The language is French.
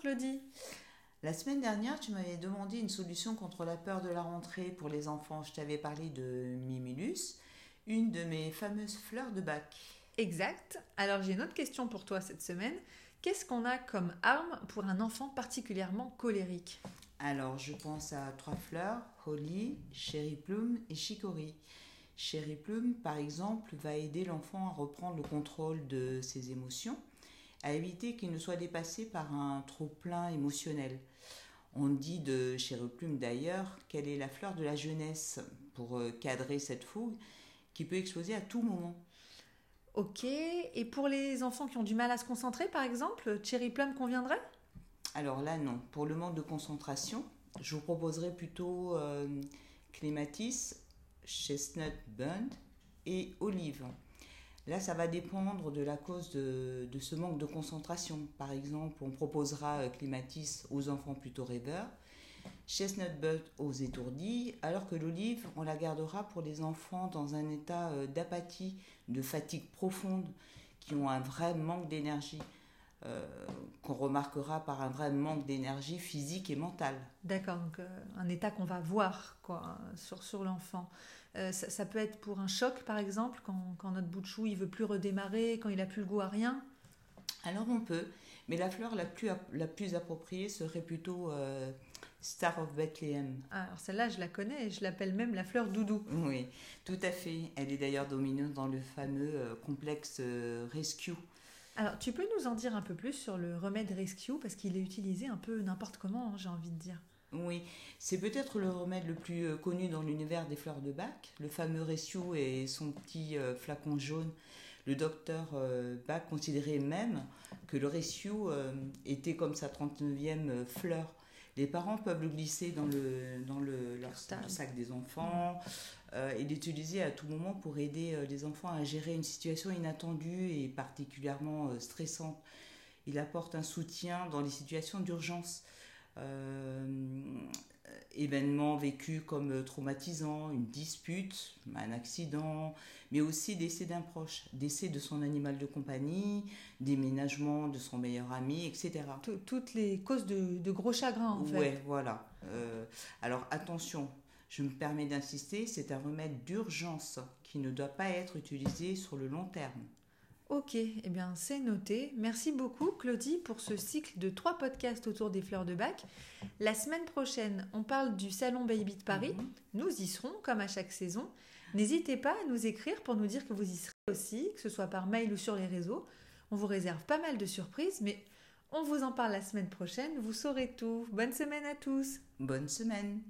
Claudie. La semaine dernière, tu m'avais demandé une solution contre la peur de la rentrée pour les enfants. Je t'avais parlé de Mimulus, une de mes fameuses fleurs de bac. Exact. Alors j'ai une autre question pour toi cette semaine. Qu'est-ce qu'on a comme arme pour un enfant particulièrement colérique? Alors je pense à trois fleurs, Holly, Cherry Plume et Chicory. Cherry Plume, par exemple, va aider l'enfant à reprendre le contrôle de ses émotions, à éviter qu'il ne soit dépassé par un trop-plein émotionnel. On dit de Cherry Plume d'ailleurs qu'elle est la fleur de la jeunesse pour euh, cadrer cette fougue qui peut exploser à tout moment. Ok. Et pour les enfants qui ont du mal à se concentrer, par exemple, Cherry Plum conviendrait? Alors là, non. Pour le manque de concentration, je vous proposerai plutôt euh, Clématis chestnut bund et olive. Là, ça va dépendre de la cause de, ce manque de concentration. Par exemple, on proposera euh, clématis aux enfants plutôt rêveurs, chestnut bud aux étourdis, alors que l'olive, on la gardera pour les enfants dans un état euh, d'apathie, de fatigue profonde, qui ont un vrai manque d'énergie. Euh, qu'on remarquera par un vrai manque d'énergie physique et mentale. D'accord, donc un état qu'on va voir quoi, sur, sur l'enfant. Euh, ça, peut être pour un choc, par exemple, quand, notre bout de chou il veut plus redémarrer, quand il a plus le goût à rien? Alors on peut, mais la fleur la plus, la plus appropriée serait plutôt euh, Star of Bethlehem. Ah, alors celle-là, je la connais, je l'appelle même la fleur doudou. Oui, tout à fait. Elle est d'ailleurs dominante dans le fameux euh, complexe Rescue. Alors, tu peux nous en dire un peu plus sur le remède Rescue, parce qu'il est utilisé un peu n'importe comment, hein, j'ai envie de dire. Oui, c'est peut-être le remède le plus euh, connu dans l'univers des fleurs de bac, le fameux Rescue et son petit euh, flacon jaune. Le docteur euh, Bach considérait même que le Rescue était comme sa 39e fleur. Les parents peuvent le glisser dans, le, dans le, leur sac des enfants et l'utiliser à tout moment pour aider les enfants à gérer une situation inattendue et particulièrement stressante. Il apporte un soutien dans les situations d'urgence. Euh, événements vécus comme traumatisants, une dispute, un accident, mais aussi décès d'un proche, décès de son animal de compagnie, déménagement de son meilleur ami, etc. Toutes les causes de, gros chagrins, en fait. Oui, voilà. Euh, alors attention, je me permets d'insister, c'est un remède d'urgence qui ne doit pas être utilisé sur le long terme. Ok, eh bien c'est noté. Merci beaucoup Claudie pour ce cycle de trois podcasts autour des fleurs de bac. La semaine prochaine, on parle du Salon Baby de Paris. Mhm. Nous y serons comme à chaque saison. N'hésitez pas à nous écrire pour nous dire que vous y serez aussi, que ce soit par mail ou sur les réseaux. On vous réserve pas mal de surprises, mais on vous en parle la semaine prochaine. Vous saurez tout. Bonne semaine à tous. Bonne semaine.